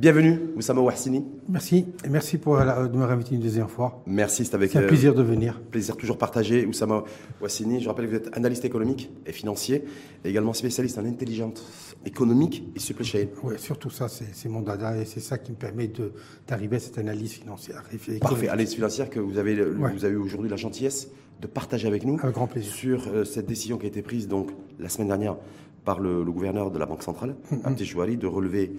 Bienvenue, Oussama Ouassini. Merci, et merci pour la, de me réinviter une deuxième fois. Merci, c'est avec C'est un plaisir de venir. plaisir toujours partagé. Oussama Ouassini, je rappelle que vous êtes analyste économique et financier, et également spécialiste en intelligence économique et supply chain. Oui, surtout ça, c'est mon dada et c'est ça qui me permet d'arriver à cette analyse financière. et. Parfait, analyse financière que vous avez, le- Ouais. vous avez aujourd'hui la gentillesse de partager avec nous Avec grand plaisir. sur euh, cette décision qui a été prise donc la semaine dernière par le, le gouverneur de la Banque centrale. Abdi Chouari, de relever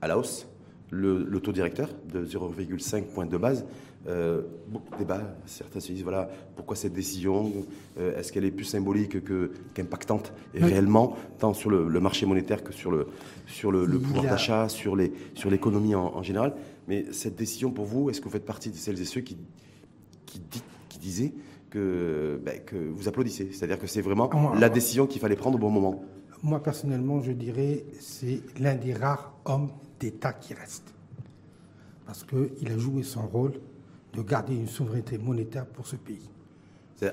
à la hausse le, le taux directeur de 0,5 point de base. Euh, beaucoup de débats, certains se disent voilà pourquoi cette décision euh, est-ce qu'elle est plus symbolique que qu'impactante et Oui. réellement tant sur le, le marché monétaire que sur le sur le, pouvoir a- d'achat sur les sur l'économie en, en général mais cette décision pour vous est-ce que vous faites partie de celles et ceux qui qui, dit- qui disaient que, ben, que vous applaudissez? C'est-à-dire que c'est vraiment la décision qu'il fallait prendre au bon moment Moi, personnellement, je dirais c'est l'un des rares hommes d'État qui reste. Parce qu'il a joué son rôle de garder une souveraineté monétaire pour ce pays.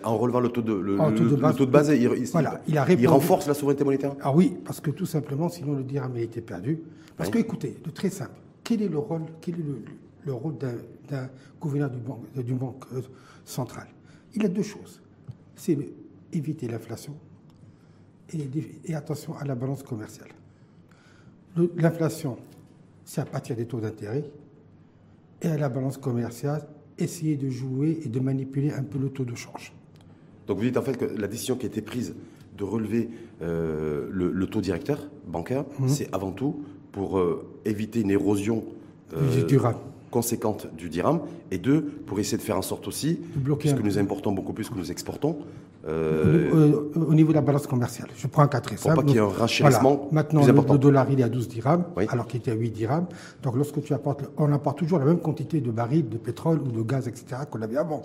En relevant le taux de, le, En le- taux de le base, taux de base, il, il- voilà, il a il renforce la souveraineté monétaire Ah oui, parce que tout simplement, sinon le dirham a été perdu. Parce que, écoutez, de très simple, quel est le rôle, quel est le, le rôle d'un d'un gouverneur du banque, euh, d'une banque euh, centrale? Il a deux choses. C'est éviter l'inflation et, attention à la balance commerciale. Le- L'inflation, c'est à partir des taux d'intérêt. Et à la balance commerciale, essayer de jouer et de manipuler un peu le taux de change. Donc vous dites en fait que la décision qui a été prise de relever euh, le, le taux directeur bancaire, Mhm. c'est avant tout pour euh, éviter une érosion euh, conséquente du dirham, et deux, pour essayer de faire en sorte aussi, De bloquer puisque nous importons beaucoup plus que nous exportons, euh, au niveau de la balance commerciale. Je prends un cas très Pour simple. pas qu'il y ait un Donc, renchérissement voilà. Maintenant, plus le, important. le dollar, il est à 12 dirhams, Oui. alors qu'il était à 8 dirhams. Donc, lorsque tu apportes, on apporte toujours la même quantité de barils de pétrole ou de gaz, etc., qu'on avait avant.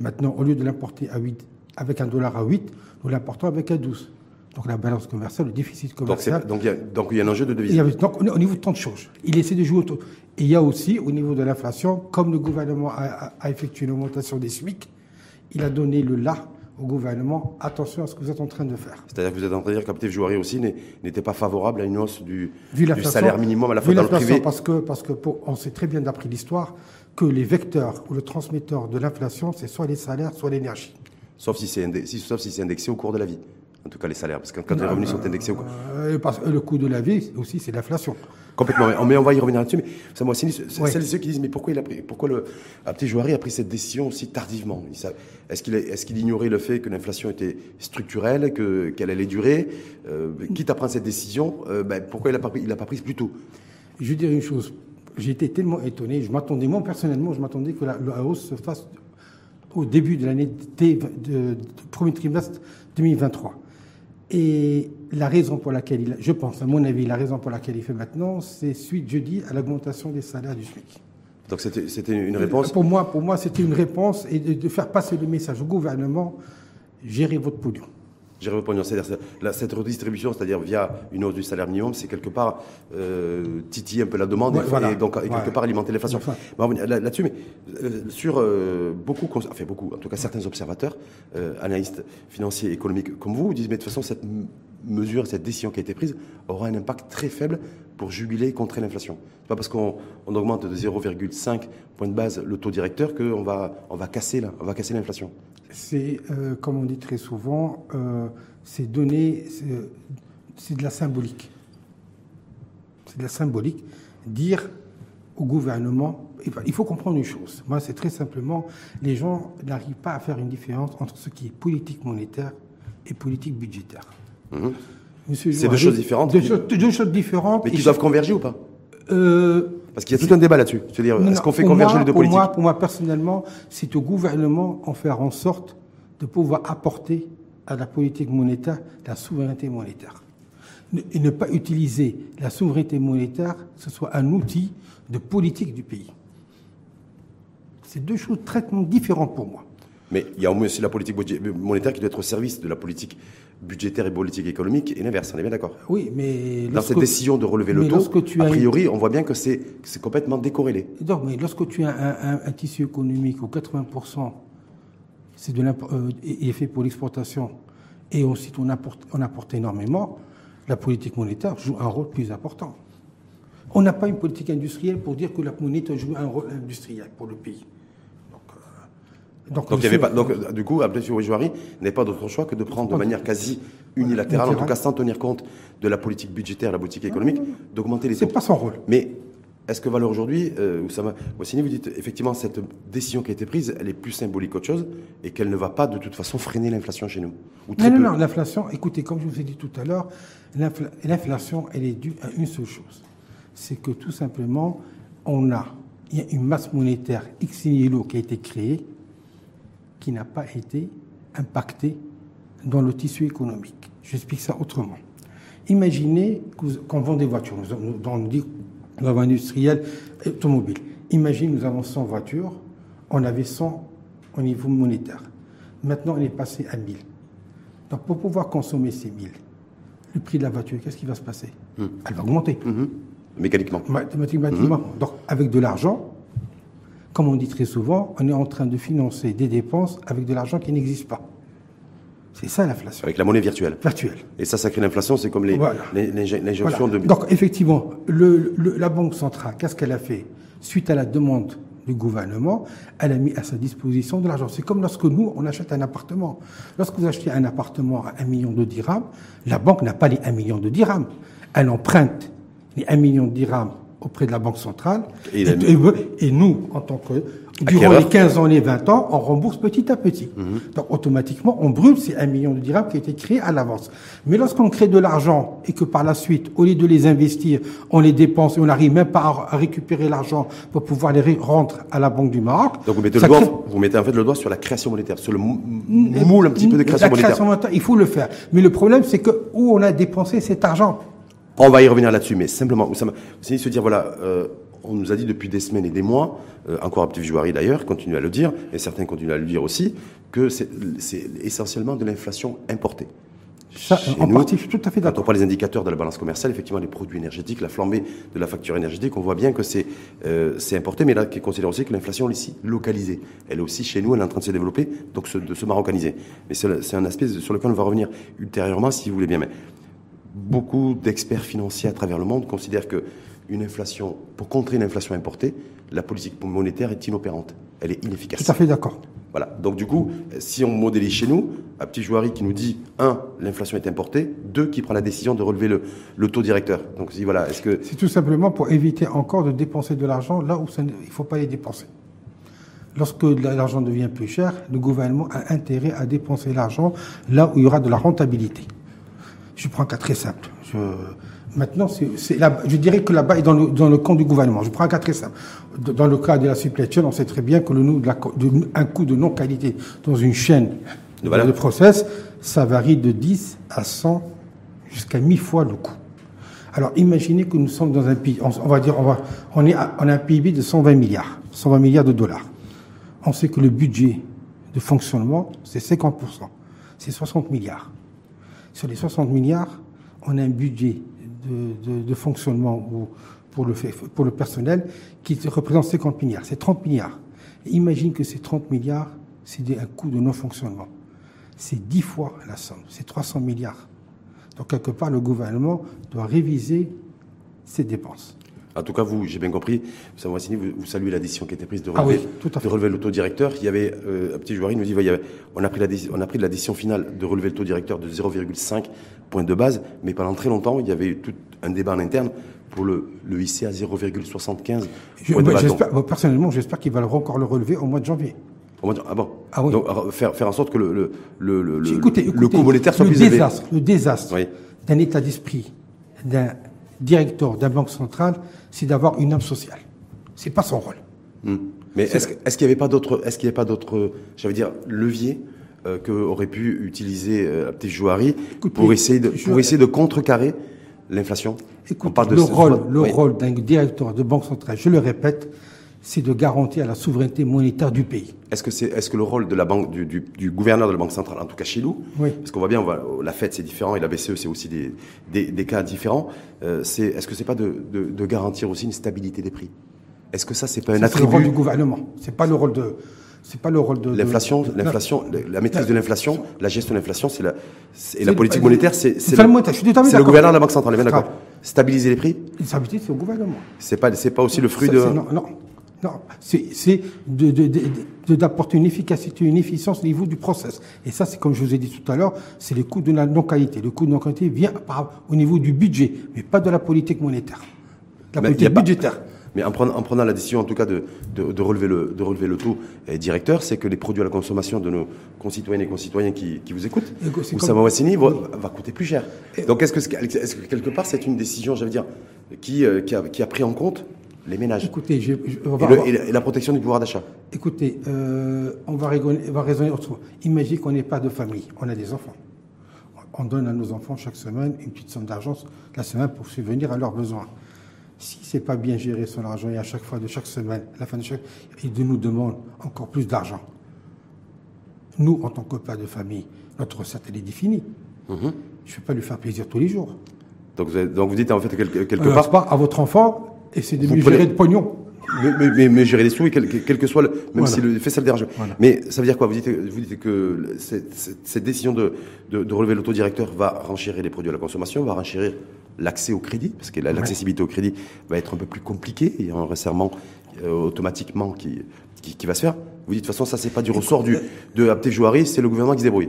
Maintenant, au lieu de l'importer à 8, avec un dollar à 8, nous l'importons avec un 12. Donc, la balance commerciale, le déficit commercial. donc il y, a- donc il y a un enjeu de devise. donc, au au niveau de tant de choses, il essaie de jouer autour. Et il y a aussi, au niveau de l'inflation, comme le gouvernement a, a- a effectué une augmentation des SMIC, il a donné le là au gouvernement. Attention à ce que vous êtes en train de faire. C'est-à-dire que vous êtes en train de dire qu'Aptiv Jouari aussi n'était pas favorable à une hausse du, salaire minimum à la fois dans le privé. Parce que, parce que pour- on sait très bien, d'après l'histoire, que les vecteurs ou le transmetteur de l'inflation, c'est soit les salaires, soit l'énergie. Sauf si c'est indexé, sauf si c'est indexé au cours de la vie. En tout cas, les salaires. Parce que quand les revenus sont indexés au cours. Euh, parce que le coût de la vie aussi, c'est l'inflation. Complètement. Mais on- va y revenir là-dessus. Mais ça, moi, c'est c'est Ouais. celles et ceux qui disent mais pourquoi il a pris, pourquoi le Abdi Jouari a pris cette décision aussi tardivement? Est-ce qu'il est- est-ce qu'il ignorait le fait que l'inflation était structurelle, que qu'elle allait durer? Euh, Quitte à prendre cette décision, euh, ben, pourquoi il a pas pris, il a pas prise plus tôt? Je vais dire une chose. Été tellement étonné. Je m'attendais, moi personnellement, je m'attendais que la, la hausse se fasse au début de l'année de premier trimestre 2023. Et la raison pour laquelle il, je pense, à mon avis, la raison pour laquelle il fait maintenant, c'est suite jeudi à l'augmentation des salaires du SMIC. Donc c'était c'était une réponse. Pour moi, pour moi, c'était une réponse et de, de faire passer le message au gouvernement gérez votre pognon. J'ai répondu. C'est-à-dire cette redistribution, c'est-à-dire via une hausse du salaire minimum, c'est quelque part euh, titiller un peu la demande Ouais, et, voilà. et donc et quelque part alimenter l'inflation. Enfin. Mais on va revenir là- Là-dessus, mais euh, sur euh, beaucoup, enfin beaucoup, en tout cas certains observateurs, analystes financiers et économiques comme vous, disent mais de toute façon cette mesure, cette décision qui a été prise aura un impact très faible pour juguler et contrer l'inflation. C'est pas parce qu'on on augmente de 0,5 point de base le taux directeur qu'on va on va casser va casser l'inflation. C'est, euh, comme on dit très souvent, euh, c'est donner, c'est- c'est de la symbolique. C'est de la symbolique. Dire au gouvernement, il faut comprendre une chose. Moi, c'est très simplement, les gens n'arrivent pas à faire une différence entre ce qui est politique monétaire et politique budgétaire. Monsieur C'est deux choses différentes Deux, qui- choses- deux choses différentes. Mais qui doivent converger ou pas euh, Parce qu'il y a tout un débat là-dessus. C'est-à-dire, est-ce qu'on fait pour converger moi- les deux pour politiques moi, pour moi, personnellement, c'est au gouvernement en faire en sorte de pouvoir apporter à la politique monétaire la souveraineté monétaire. Et ne pas utiliser la souveraineté monétaire, que ce soit un outil de politique du pays. C'est deux choses très différentes pour moi. Mais il y a au moins aussi la politique monétaire qui doit être au service de la politique budgétaire et politique économique et l'inverse, on est bien d'accord Oui, mais Dans cette décision de relever le taux, a as priori, on voit bien que c'est complètement décorrélé. Non, mais lorsque tu as un, un- un tissu économique où 80% c'est de euh, est fait pour l'exportation et ensuite on apporte, on apporte énormément, la politique monétaire joue un rôle plus important. On n'a pas une politique industrielle pour dire que la monnaie jouer un rôle industriel pour le pays. Donc, donc, il y avait pas, donc du coup, Abdel Jouari n'est pas d'autre choix que de prendre de manière quasi unilatérale, en tout cas sans tenir compte de la politique budgétaire, la politique économique, d'augmenter les taux. C'est pas son rôle. Mais est-ce que Valeur aujourd'hui, euh, Oussama Wassini, vous dites effectivement cette décision qui a été prise, elle est plus symbolique qu'autre chose et qu'elle ne va pas de toute façon freiner l'inflation chez nous Non, non, non, l'inflation, écoutez, comme je vous ai dit tout à l'heure, l'inflation, elle est due à une seule chose. C'est que tout simplement, on a, il y a une masse monétaire X qui a été créée qui n'a pas été impacté dans le tissu économique. J'explique ça autrement. Imaginez qu'on vend des voitures. Nous, on dit nous avons industriel automobile. Imaginez, nous avons 100 voitures, on avait 100 au niveau monétaire. Maintenant, on est passé à 1000. Donc, pour pouvoir consommer ces 1000, le prix de la voiture, qu'est-ce qui va se passer? Hmm. Elle va augmenter. Hmm. Mécaniquement. Mathématiquement. Hmm. Donc, avec de l'argent, comme on dit très souvent, on est en train de financer des dépenses avec de l'argent qui n'existe pas. C'est ça l'inflation. Avec la monnaie virtuelle. Virtuelle. Et ça, ça crée l'inflation, c'est comme l'injonction de... Donc effectivement, le, la Banque centrale, qu'est-ce qu'elle a fait? Suite à la demande du gouvernement, elle a mis à sa disposition de l'argent. C'est comme lorsque nous, on achète un appartement. Lorsque vous achetez un appartement à un million de dirhams, la banque n'a pas les 1 million de dirhams. Elle emprunte les 1 million de dirhams auprès de la Banque centrale. Et, et, nous, en tant que durant les 15 ans, les 20 ans, on rembourse petit à petit. Mhm. Donc automatiquement, on brûle ces 1 million de dirhams qui a été créé à l'avance. Mais lorsqu'on crée de l'argent et que par la suite, au lieu de les investir, on les dépense et on n'arrive même pas à récupérer l'argent pour pouvoir les rendre à la Banque du Maroc. Donc vous mettez, le doigt, vous mettez en fait le doigt sur la création monétaire, sur le moule un petit peu de création la Création monétaire, il faut le faire. Mais le problème, c'est que où on a dépensé cet argent? On va y revenir là-dessus, mais simplement, Oussama, c'est se dire, voilà, euh, on nous a dit depuis des semaines et des mois, euh, encore petit Jouari d'ailleurs, continue à le dire, et certains continuent à le dire aussi, que c'est essentiellement de l'inflation importée. Ça, en partie, je suis tout à fait d'accord. Quand on prend les indicateurs de la balance commerciale, effectivement, les produits énergétiques, la flambée de la facture énergétique, on voit bien que c'est euh, importé, mais là, qui considère aussi que l'inflation est ici localisée. Elle est aussi chez nous, elle est en train de se développer, donc de se maroccaniser. Mais c'est un aspect sur lequel on va revenir ultérieurement, si vous voulez bien. Mais beaucoup d'experts financiers à travers le monde considèrent que une inflation, pour contrer une inflation importée, la politique monétaire est inopérante. Elle est inefficace. Tout à fait d'accord. Voilà. Donc du coup, si on modélise chez nous, un petit joueur qui nous dit un, l'inflation est importée, deux, qui prend la décision de relever le, le taux directeur. Donc si voilà, est-ce que c'est tout simplement pour éviter encore de dépenser de l'argent là où il ne faut pas les dépenser. Lorsque l'argent devient plus cher, le gouvernement a intérêt à dépenser l'argent là où il y aura de la rentabilité. Je prends un cas très simple. Je, maintenant, c'est, je dirais que là-bas est dans le, dans le camp du gouvernement. Je prends un cas très simple. Dans le cas de la supply on sait très bien que le, de un coût de non-qualité dans une chaîne de, de process, ça varie de 10 à 100 jusqu'à 1000 fois le coût. Alors, imaginez que nous sommes dans un pays, on, va dire, on, va, on, est on a un PIB de 120 milliards, 120 milliards de dollars. On sait que le budget de fonctionnement, c'est 50%. C'est 60 milliards. Sur les 60 milliards, on a un budget de, fonctionnement pour, le, pour le personnel qui représente 50 milliards. C'est 30 milliards. imagine que ces 30 milliards, c'est un coût de non-fonctionnement. C'est 10 fois la somme. C'est 300 milliards. Donc, quelque part, le gouvernement doit réviser ses dépenses. En tout cas, vous, j'ai bien compris, vous, vous saluez la décision qui a été prise de ah relever, de relever le taux directeur. Il y avait, euh, un petit joueur, il nous dit, on, a pris la, on a pris la décision finale de relever le taux directeur de 0,5 point de base, mais pendant très longtemps, il y avait eu tout un débat en interne pour le, le hisser à 0,75 Personnellement, j'espère qu'il va encore le relever au mois de janvier. Au mois de, ah bon? Ah oui. Donc, faire, faire en sorte que le, le, le, le coût monétaire soit plus désastre, élevé. Le désastre d'un état d'esprit, d'un directeur d'une banque centrale, c'est d'avoir une âme sociale. C'est pas son rôle. Hmm. Mais est-ce qu'il n'y avait pas d'autres, est-ce qu'il n'y avait pas d'autres, j'allais dire, leviers euh, qu'aurait pu utiliser euh, Jouari pour essayer de, pour essayer de contrecarrer l'inflation? Écoute, le rôle, le rôle d'un directeur de banque centrale, je le répète, c'est de garantir la souveraineté monétaire du pays. Est-ce que est-ce que le rôle de la banque du, du, gouverneur de la banque centrale, en tout cas chez nous, oui. parce qu'on voit bien, on la Fed c'est différent et la BCE c'est aussi des, des, des, cas différents. Euh, est-ce que c'est pas de, de, de, garantir aussi une stabilité des prix? Est-ce que ça c'est pas un attribut C'est le rôle du gouvernement. C'est pas le rôle de C'est pas le rôle de. L'inflation, l'inflation, la maîtrise de l'inflation, la gestion de l'inflation, c'est la, et la politique monétaire, c'est, c'est le, gouverneur de la Banque centrale, est bien d'accord. Stabiliser les prix, stabilité, c'est au gouvernement. c'est pas, c'est pas aussi le fruit de. non, non. C'est d'apporter une efficacité, une efficience au niveau du process. Et ça, c'est comme je vous ai dit tout à l'heure, c'est le coût de la non-qualité. Le coût de non-qualité vient par- au niveau du budget, mais pas de la politique monétaire. La Mais politique pas- budgétaire. Mais en prenant, en prenant la décision, en tout cas, de, de, de relever, le, de relever le taux euh, directeur, c'est que les produits à la consommation de nos concitoyennes et concitoyens qui, qui vous écoutent, Oussama comme- Wassini, va, va coûter plus cher. Donc, est-ce que, est-ce que quelque part, c'est une décision, j'allais dire, qui, euh, qui, a, qui a pris en compte les ménages Écoutez, je- je- on et, la, et la protection du pouvoir d'achat Écoutez, euh, on, va raisonner, on va raisonner autrement. Imaginez qu'on n'est pas de famille, on a des enfants. On donne à nos enfants chaque semaine une petite somme d'argent la semaine pour subvenir à leurs besoins. Si c'est pas bien géré son argent et à chaque fois de chaque semaine, à la fin de chaque, il nous demande encore plus d'argent. Nous, en tant que père de famille, notre recette elle est définie. Je ne vais pas lui faire plaisir tous les jours. donc vous, avez- donc vous dites, en fait, quelque, quelque Alors, part, à votre enfant, et c'est de Vous mieux prenez- de pognon. Mais, mais, mais, mais gérer les sous, et quel, que soit le, même Voilà. si le fait ça le dérange. Voilà. Mais ça veut dire quoi? Vous dites, vous dites que cette, cette- cette décision de, de, de relever l'autodirecteur va renchérir les produits à la consommation, va renchérir l'accès au crédit, parce que la- l'accessibilité au crédit va être un peu plus compliquée. Il y a un resserrement euh, automatiquement qui, qui, qui va se faire. Vous dites, de toute façon, ça, c'est pas du ressort du, de Abdel Jouari, c'est le gouvernement qui se débrouille.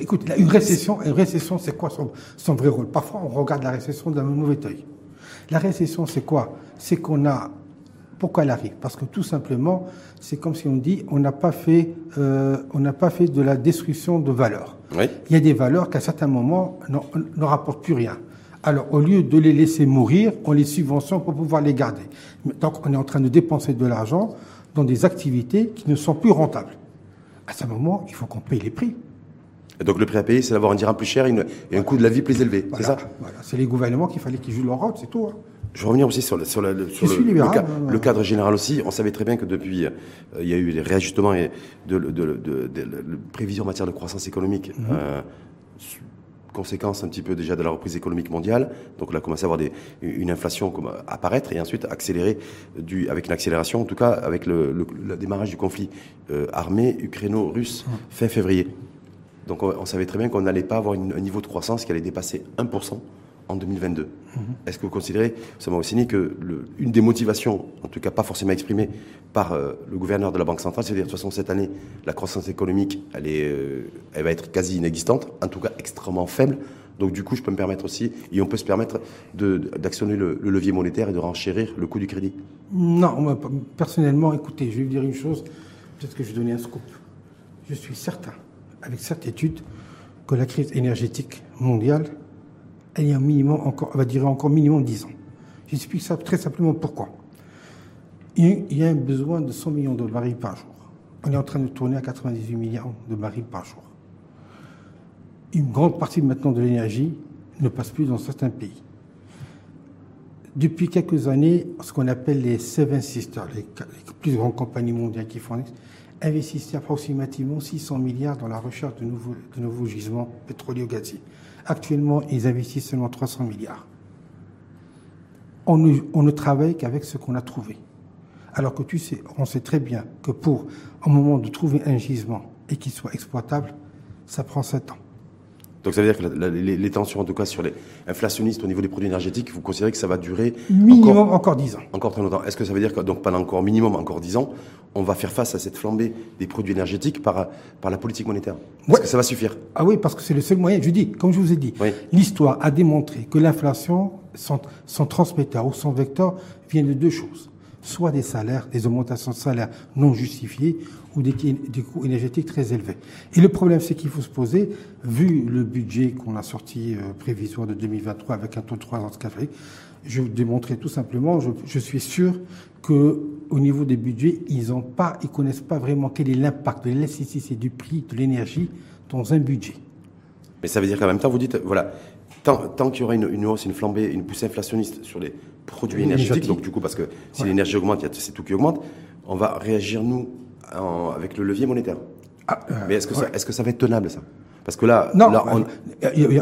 Écoute, là, une récession, une récession, c'est quoi son, son vrai rôle? Parfois, on regarde la récession d'un mauvais œil. La récession, c'est quoi? C'est qu'on a. Pourquoi elle arrive? Parce que tout simplement, c'est comme si on dit, on n'a pas fait, euh, on n'a pas fait de la destruction de valeurs. Oui. Il y a des valeurs qu'à certains moments ne rapportent plus rien. Alors, au lieu de les laisser mourir, on les subventionne pour pouvoir les garder. Donc, on est en train de dépenser de l'argent dans des activités qui ne sont plus rentables. À ce moment, il faut qu'on paye les prix. Et donc, le prix à payer, c'est d'avoir un dirham plus cher et, une- et un coût de la vie plus élevé. C'est ça voilà. C'est les gouvernements qu'il fallait qu'ils jouent leur rôle, c'est tout. hein. Je veux revenir aussi sur, le, sur, la- le, sur Je le- suis le libéral, ca- ouais, ouais. le cadre général aussi. On savait très bien que depuis, euh, il y a eu des réajustements et de, de, de, de- de- de prévisions en matière de croissance économique. Mhm. euh, conséquence un petit peu déjà de la reprise économique mondiale. Donc on a commencé à avoir des, une inflation comme apparaître et ensuite accélérer du, avec une accélération, en tout cas avec le, le- le démarrage du conflit euh, armé ukraino-russe fin février. Donc on, on savait très bien qu'on n'allait pas avoir une- un niveau de croissance qui allait dépasser 1% en 2022. Est-ce que vous considérez, Sama Ossini, que le- une des motivations, en tout cas pas forcément exprimée par euh, le gouverneur de la Banque centrale, c'est-à-dire de toute façon cette année, la croissance économique, elle, est, euh, elle va être quasi inexistante, en tout cas extrêmement faible. Donc du coup, je peux me permettre aussi, et on peut se permettre de- d'actionner le, le levier monétaire et de renchérir le coût du crédit. Non, moi, personnellement, écoutez, je vais vous dire une chose, peut-être que je vais donner un scoop. Je suis certain, avec certitude, que la crise énergétique mondiale, elle est encore, va durer encore minimum 10 ans. J'explique ça très simplement pourquoi. Il y a- un besoin de 100 millions de barils par jour. On est en train de tourner à 98 milliards de barils par jour. Une grande partie maintenant de l'énergie ne passe plus dans certains pays. Depuis quelques années, ce qu'on appelle les Seven Sisters, les, plus grandes compagnies mondiales qui fournissent, investissent approximativement 600 milliards dans la recherche de nouveaux, de nouveaux gisements pétroliers gaziers. Actuellement, ils investissent seulement 300 milliards. On ne, on ne travaille qu'avec ce qu'on a trouvé. Alors que tu sais, on sait très bien que pour, au moment de trouver un gisement et qu'il soit exploitable, ça prend 7 ans. Donc ça veut dire que la- la- les, les tensions, en tout cas sur les inflationnistes au niveau des produits énergétiques, vous considérez que ça va durer Minimum encore, encore 10 ans. encore très longtemps. Est-ce que ça veut dire que donc pendant encore minimum encore 10 ans, on va faire face à cette flambée des produits énergétiques par, par la politique monétaire Est-ce Ouais. que ça va suffire Ah oui, parce que c'est le seul moyen. Je dis, comme je vous ai dit, Oui. l'histoire a démontré que l'inflation, son, son transmetteur ou son vecteur vient de deux choses. Soit des salaires, des augmentations de salaires non justifiées ou des, des coûts énergétiques très élevés. Et le problème, c'est qu'il faut se poser, vu le budget qu'on a sorti euh, prévisoire de 2023 avec un taux de 3,4, je vais vous démontrer tout simplement, je, je suis sûr que au niveau des budgets, ils ont pas, ils connaissent pas vraiment quel est l'impact de l'élasticité du prix de l'énergie dans un budget. Mais ça veut dire qu'en même temps, vous dites, voilà, tant, tant qu'il y aura une, une hausse, une flambée, une poussée inflationniste sur les produits énergétiques, donc du coup, parce que si l'énergie augmente, c'est tout qui augmente, on va réagir, nous, en- avec le levier monétaire. Ah, euh, Mais est-ce que, ouais. ça, est-ce que ça va être tenable, ça? Parce que là, Non, là, on- a-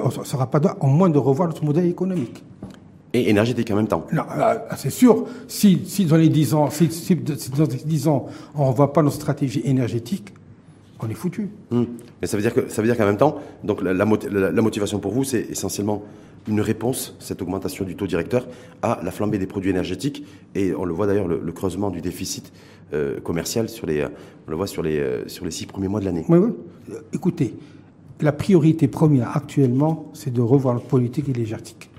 on ne sera pas au moins de revoir notre modèle économique. Et énergétique en même temps. Euh, c'est sûr. Si, si dans les 10 ans, si, si dans les 10 ans, on ne voit pas notre stratégie énergétique, on est foutu. Hum. Mais ça veut dire que ça veut dire qu'en même temps, donc la, la, la motivation pour vous, c'est essentiellement une réponse, cette augmentation du taux directeur, à la flambée des produits énergétiques. Et on le voit d'ailleurs, le, le, creusement du déficit euh, commercial sur les, on le voit sur les, euh, sur les six premiers mois de l'année. Oui, oui. Écoutez, la priorité première actuellement, c'est de revoir notre politique énergétique,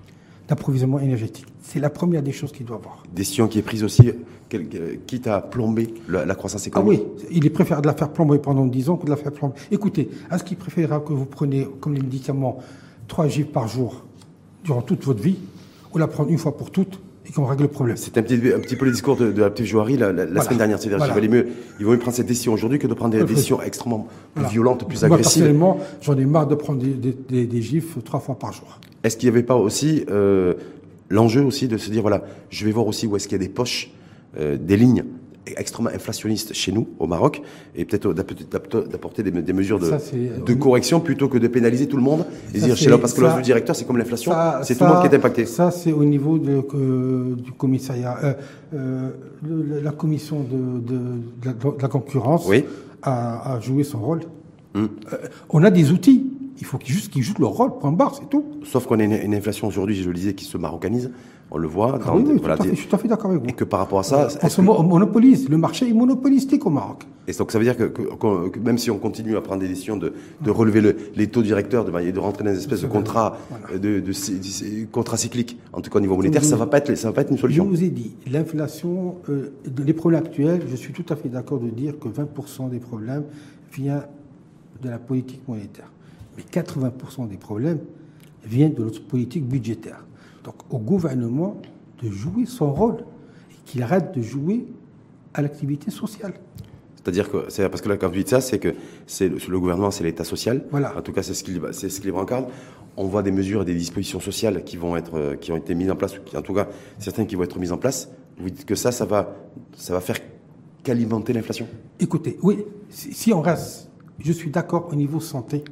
d'approvisionnement énergétique. C'est la première des choses qu'il doit avoir. Décision qui est prise aussi, quitte à plomber la, la croissance économique. Ah oui, il est préférable de la faire plomber pendant 10 ans que de la faire plomber. Écoutez, est-ce qu'il préférera que vous preniez, comme les médicaments, 3 gifles par jour durant toute votre vie, ou la prendre une fois pour toutes et qu'on règle le problème. C'est un petit, un petit peu le discours de, de la petite Jouari la, la, la semaine dernière. C'est-à-dire voilà. qu'il mieux, il vaut mieux prendre cette décision aujourd'hui que de prendre des décisions extrêmement voilà. violentes, plus Moi, agressives. personnellement, j'en ai marre de prendre des, des, des, des gifs trois fois par jour. Est-ce qu'il n'y avait pas aussi euh, l'enjeu aussi de se dire, voilà, je vais voir aussi où est-ce qu'il y a des poches, euh, des lignes extrêmement inflationniste chez nous, au Maroc, et peut-être d'apporter des, des, mesures de, ça, de, correction plutôt que de pénaliser tout le monde et dire chez là, parce que le directeur, c'est comme l'inflation, c'est tout le monde qui est impacté. Ça, c'est au niveau de, euh, du commissariat, euh, euh, la commission de, de, la, concurrence oui. a, a, joué son rôle. Hum. on a des outils. Il faut qu'ils juste qu'ils jouent leur rôle, point barre, c'est tout. Sauf qu'on a une, une inflation aujourd'hui, je le disais, qui se marocanise. On le voit. Ah oui, oui, voilà, fait, je suis tout à fait d'accord avec vous. Et que par rapport à ça, on se monopolise. Le marché est monopolistique au Maroc. Et donc ça veut dire que, que, que, même si on continue à prendre des décisions de, de relever le, les taux directeurs, de, de rentrer dans une espèce de contrat, voilà. de, de, de, contrat cyclique, en tout cas au niveau monétaire, ça va pas être, ça va pas être une solution. Je vous ai dit, l'inflation, euh, les problèmes actuels, je suis tout à fait d'accord de dire que 20% des problèmes viennent de la politique monétaire. Mais 80% des problèmes viennent de notre politique budgétaire. Donc au gouvernement de jouer son rôle et qu'il arrête de jouer à l'activité sociale. C'est-à-dire que, c'est parce que là, quand vous dites ça, c'est que c'est le, le, gouvernement, c'est l'État social. Voilà. En tout cas, c'est ce qui, c'est ce brancarde. On voit des mesures et des dispositions sociales qui vont être, qui ont été mises en place, ou qui, en tout cas, certaines qui vont être mises en place. Vous dites que ça, ça va, ça va faire qu'alimenter l'inflation. Écoutez, oui, si, si on reste, je suis d'accord au niveau santé,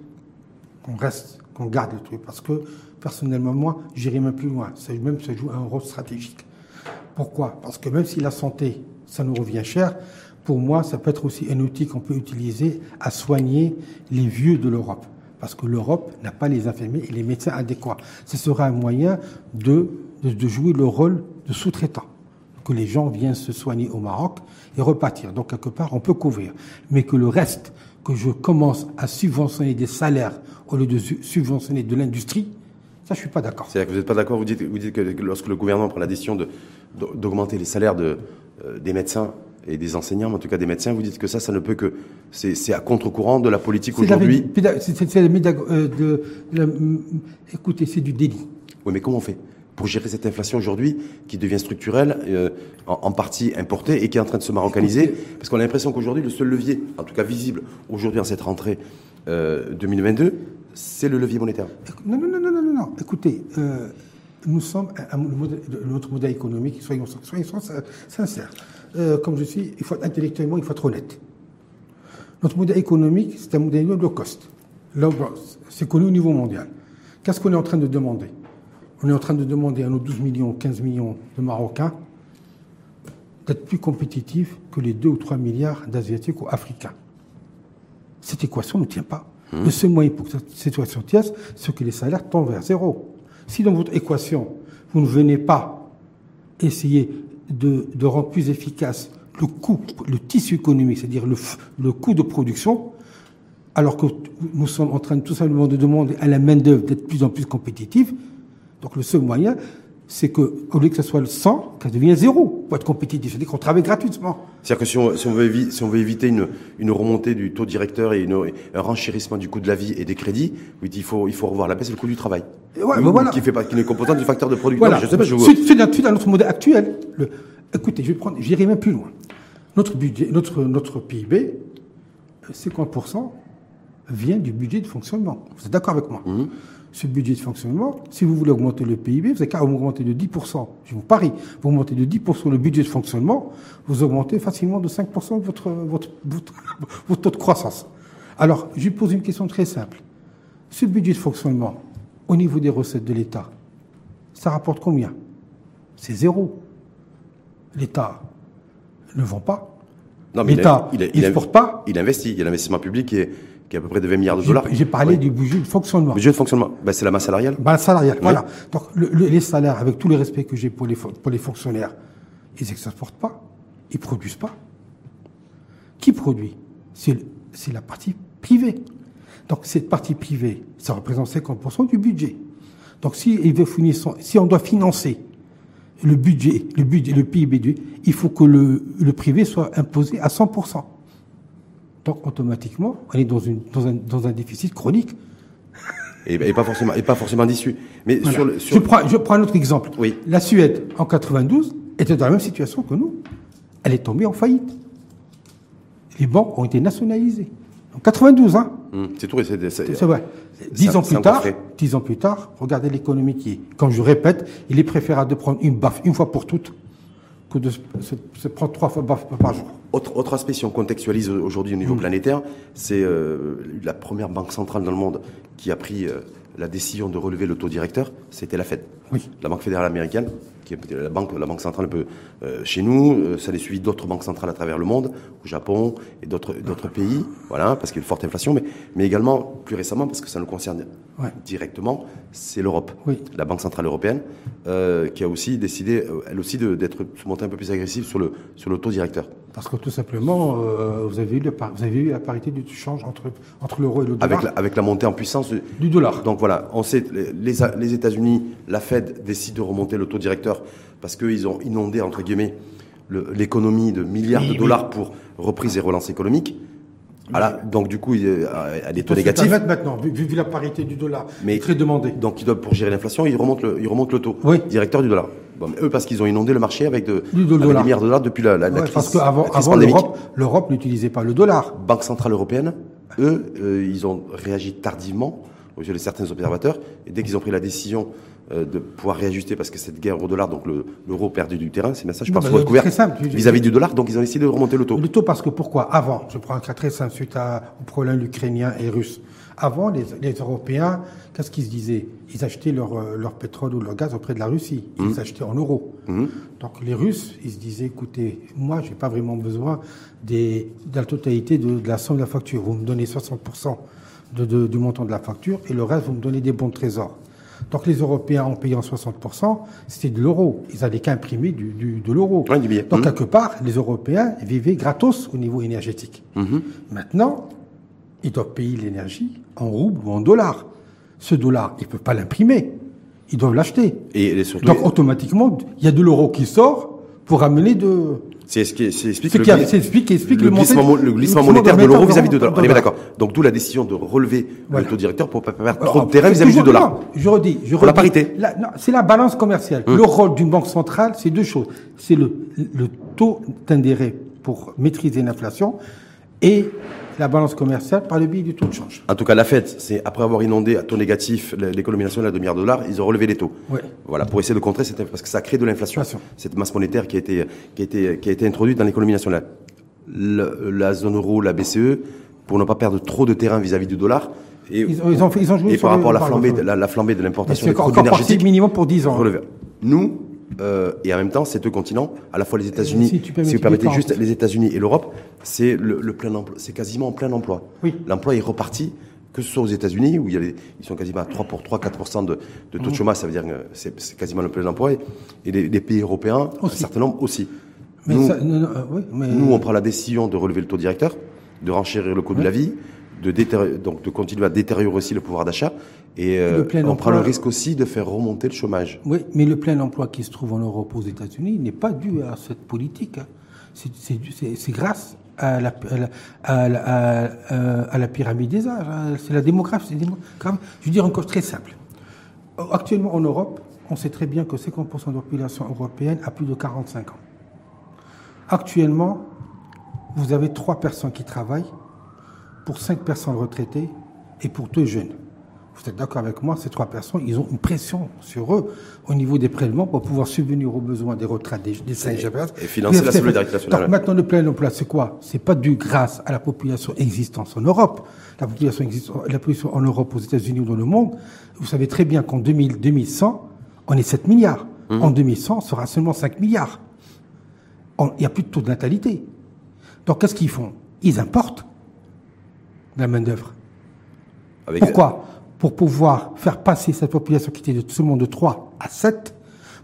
qu'on reste, qu'on garde le truc, parce que personnellement, moi, j'irai même plus loin. Ça, même, ça joue un rôle stratégique. Pourquoi? Parce que même si la santé, ça nous revient cher, pour moi, ça peut être aussi un outil qu'on peut utiliser à soigner les vieux de l'Europe. Parce que l'Europe n'a pas les infirmiers et les médecins adéquats. Ce sera un moyen de jouer le rôle de sous-traitant. Que les gens viennent se soigner au Maroc et repartir. Donc, quelque part, on peut couvrir. Mais que le reste, que je commence à subventionner des salaires au lieu de subventionner de l'industrie, ça, je suis pas d'accord. C'est-à-dire que vous n'êtes pas d'accord, vous dites, vous dites que lorsque le gouvernement prend la décision d'augmenter les salaires de, euh, des médecins et des enseignants, mais en tout cas des médecins, vous dites que ça, ça ne peut que... C'est à contre-courant de la politique aujourd'hui. C'est euh, de, Écoutez, c'est du délit. Oui, mais comment on fait? Pour gérer cette inflation aujourd'hui qui devient structurelle, euh, en, en, partie importée et qui est en train de se marocaniser Parce qu'on a l'impression qu'aujourd'hui, le seul levier, en tout cas visible aujourd'hui en cette rentrée euh, 2022, c'est le levier monétaire. Non, non, non, non, non, non. Écoutez, euh, nous sommes modèle, notre modèle économique, soyons, soyons sincères. Euh, comme je suis, il faut intellectuellement, il faut être honnête. Notre modèle économique, c'est un modèle low cost. C'est connu au niveau mondial. Qu'est-ce qu'on est en train de demander? On est en train de demander à nos 12 millions, 15 millions de Marocains d'être plus compétitifs que les 2 ou 3 milliards d'Asiatiques ou Africains. Cette équation ne tient pas. Mmh. Le seul moyen pour que cette situation tienne, c'est que les salaires tombent vers zéro. Si dans votre équation, vous ne venez pas essayer de, de rendre plus efficace le coût, le tissu économique, c'est-à-dire le, le coût de production, alors que nous sommes en train tout simplement de demander à la main-d'œuvre d'être de plus en plus compétitive. Donc le seul moyen, c'est que au lieu que ce soit le 100, qu'elle devienne zéro pour être compétitif. C'est-à-dire qu'on travaille gratuitement. C'est-à-dire que si on, si on, veut éviter, si on veut éviter une, une remontée du taux directeur et une, un renchérissement du coût de la vie et des crédits, oui, il faut, il faut revoir la baisse et le coût du travail. Et ouais, oui, voilà. Qui fait pas, qui est composante du facteur de production. Voilà. je sais pas, je suite, à notre modèle actuel. Le, écoutez, je vais prendre, j'irai même plus loin. Notre budget, notre, notre PIB, 50% vient du budget de fonctionnement. Vous êtes d'accord avec moi? Mmh. Ce budget de fonctionnement, si vous voulez augmenter le PIB, vous avez qu'à augmenter de 10%. Je vous parie, vous augmentez de 10% le budget de fonctionnement, vous augmentez facilement de 5% votre, votre, votre, votre taux de croissance. Alors, je pose une question très simple. Ce budget de fonctionnement, au niveau des recettes de l'État, ça rapporte combien? C'est zéro. L'État ne vend pas. Non, mais il L'État, il il il a- exporte pas. Il investit. Il y a l'investissement public qui est, qui est à peu près de 20 milliards de J'ai- dollars. J'ai parlé Oui. du budget de fonctionnement. Budget de fonctionnement. Ben, c'est la masse salariale. Bah, salarial, voilà. Donc, le- le- les salaires, avec tout le respect que j'ai pour les, pour les fonctionnaires, ils n'exportent pas, ils produisent pas. Qui produit? C'est la partie privée. Donc, cette partie privée, ça représente 50% du budget. Donc, si, il veut finir son- si on doit financer le budget, le budget, le PIB, il faut que le, le privé soit imposé à 100%. Donc, automatiquement, on est dans, une, dans, un, dans un déficit chronique. Et, et pas forcément, et pas forcément d'issue. Mais Voilà. sur le, sur je, prends, je prends un autre exemple. Oui. La Suède, en 92, était dans la même situation que nous. Elle est tombée en faillite. Les banques ont été nationalisées. En 92, hein Hum, c'est tout. c'est- c'est- C'est vrai. Dix ans plus tard, dix ans plus tard, regardez l'économie qui est. Comme je répète, il est préférable de prendre une baffe une fois pour toutes que de se, prendre trois fois par jour. Autre, autre aspect, si on contextualise aujourd'hui au Mm. niveau planétaire, c'est euh, la première banque centrale dans le monde qui a pris euh, la décision de relever le taux directeur, c'était la Fed. Oui. La Banque fédérale américaine, qui est peut-être la banque, la banque centrale un peu euh, chez nous, euh, ça a suivi d'autres banques centrales à travers le monde, au Japon et d'autres d'autres pays, voilà, parce qu'il y a une forte inflation, mais, mais également plus récemment, parce que ça nous concerne Ouais. directement, c'est l'Europe, Oui. la Banque centrale européenne, euh, qui a aussi décidé, elle aussi, de- d'être se monter un peu plus agressive sur le sur le taux directeur. Parce que tout simplement, euh, vous, avez eu le par- vous avez eu la parité du change entre, entre l'euro et le dollar. avec la, avec la montée en puissance du, Du dollar. Donc voilà, on sait, les, les, États-Unis, la Fed décide de remonter le taux directeur parce qu'ils ont inondé, entre guillemets, le- l'économie de milliards Oui, de oui. dollars pour reprise et relance économique. Voilà, donc du coup, il y a des taux permettre maintenant, vu, vu la parité du dollar, Mais- très demandé. Donc ils doivent, pour gérer l'inflation, ils remontent le, ils remontent le taux Oui. directeur du dollar. Bon, mais eux, parce qu'ils ont inondé le marché avec, de, avec des milliards de dollars depuis la, la, la Ouais, crise, parce qu'avant avant, l'Europe, l'Europe n'utilisait pas le dollar. Banque centrale européenne, eux, euh, ils ont réagi tardivement, aux yeux de certains observateurs, et dès qu'ils ont pris la décision euh, de pouvoir réajuster, parce que cette guerre au dollar, donc le- l'euro perdu du terrain, c'est Non, pense, bah, couvert, vis-à-vis du dollar, donc ils ont décidé de remonter le taux. Le taux, parce que pourquoi? Avant, je prends un cas très simple suite à- au problème ukrainien et russe. Avant, les, les Européens, qu'est-ce qu'ils se disaient? Ils achetaient leur, euh, leur pétrole ou leur gaz auprès de la Russie. Ils Mmh. achetaient en euros. Donc les Russes, ils se disaient, écoutez, moi, j'ai pas vraiment besoin des, de la totalité de, de la somme de la facture. Vous me donnez 60% de, de- du montant de la facture et le reste, vous me donnez des bons de trésor. Donc les Européens, en payant 60%, c'était de l'euro. Ils n'avaient qu'à imprimer du, du- de l'euro. Ouais. Donc Mhm. quelque part, les Européens vivaient gratos au niveau énergétique. Mhm. Maintenant, ils doivent payer l'énergie en roubles ou en dollars. Ce dollar, ils ne peuvent pas l'imprimer. Ils doivent l'acheter. Et, et surtout, Donc automatiquement, il y a de l'euro qui sort pour amener de... c'est ce qui c'est explique Ce le qui a- c'est explique- explique le le glissement, le glissement monétaire de l'euro vis-à-vis de dollar. On est d'accord. Donc d'où la décision de relever Voilà. le taux directeur pour pas perdre trop de terrain vis-à-vis du dollar. je redis. Je Pour la redis. parité. La- non, c'est la balance commerciale. Le rôle d'une banque centrale, c'est deux choses. C'est le, le taux d'intérêt pour maîtriser l'inflation et la balance commerciale par le biais du taux de change. En tout cas, la Fed, c'est après avoir inondé à taux négatif l'économie nationale de milliards de dollars, ils ont relevé les taux. Ouais. Voilà, pour essayer de contrer cette parce que ça crée de l'inflation. Inflation. Cette masse monétaire qui a été qui a été qui a été introduite dans l'économie nationale. Le- la zone euro, la BCE, pour ne pas perdre trop de terrain vis-à-vis du dollar. Et, Ils ont- ils ont ils ont joué et par rapport à la flambée, la, la flambée de l'importation C'est des encore, produits énergétiques, minimum pour 10 ans. relevé. Nous, euh, et en même temps, ces deux continents, à la fois les États-Unis, Euh, si si, tu vous permettez juste les États-Unis et l'Europe, c'est le, le plein emploi, c'est quasiment en plein emploi. Oui. L'emploi est reparti, que ce soit aux États-Unis où il y a les- ils sont quasiment à 3 pour 3, 4 de, de Mmh. taux de chômage, ça veut dire que c'est quasiment le plein emploi, et, les, les pays européens, un certain nombre aussi. Mais nous, ça- non, non, euh, oui, mais- nous, on prend la décision de relever le taux directeur, de renchérir le coût de la vie, de, détéri- donc de continuer à détériorer aussi le pouvoir d'achat, et euh, Le plein on prend le risque aussi de faire remonter le chômage. Oui, mais le plein emploi qui se trouve en Europe aux États-Unis n'est pas dû à cette politique. hein. C'est- grâce à la, à la- à la- à- pyramide des âges. hein. C'est la démographie. c'est la démographie. Je veux dire encore très simple. Actuellement en Europe, on sait très bien que 50% de la population européenne a plus de 45 ans. Actuellement, vous avez trois personnes qui travaillent pour cinq personnes retraitées et pour deux jeunes. Vous êtes d'accord avec moi, ces trois personnes, ils ont une pression sur eux au niveau des prélèvements pour pouvoir subvenir aux besoins des retraites des, des cinq générations. et financer la solidarité nationale. Donc maintenant, le plein emploi, c'est quoi? C'est pas dû grâce à la population existante en Europe. La population, existante, la population en Europe, aux États-Unis ou dans le monde, vous savez très bien qu'en 2000, 2100, on est 7 milliards. En 2100, ce sera seulement 5 milliards. Il n'y a plus de taux de natalité. Donc qu'est-ce qu'ils font? Ils importent la main-d'œuvre. Pourquoi? Pour pouvoir faire passer cette population qui était de seulement de 3 à 7,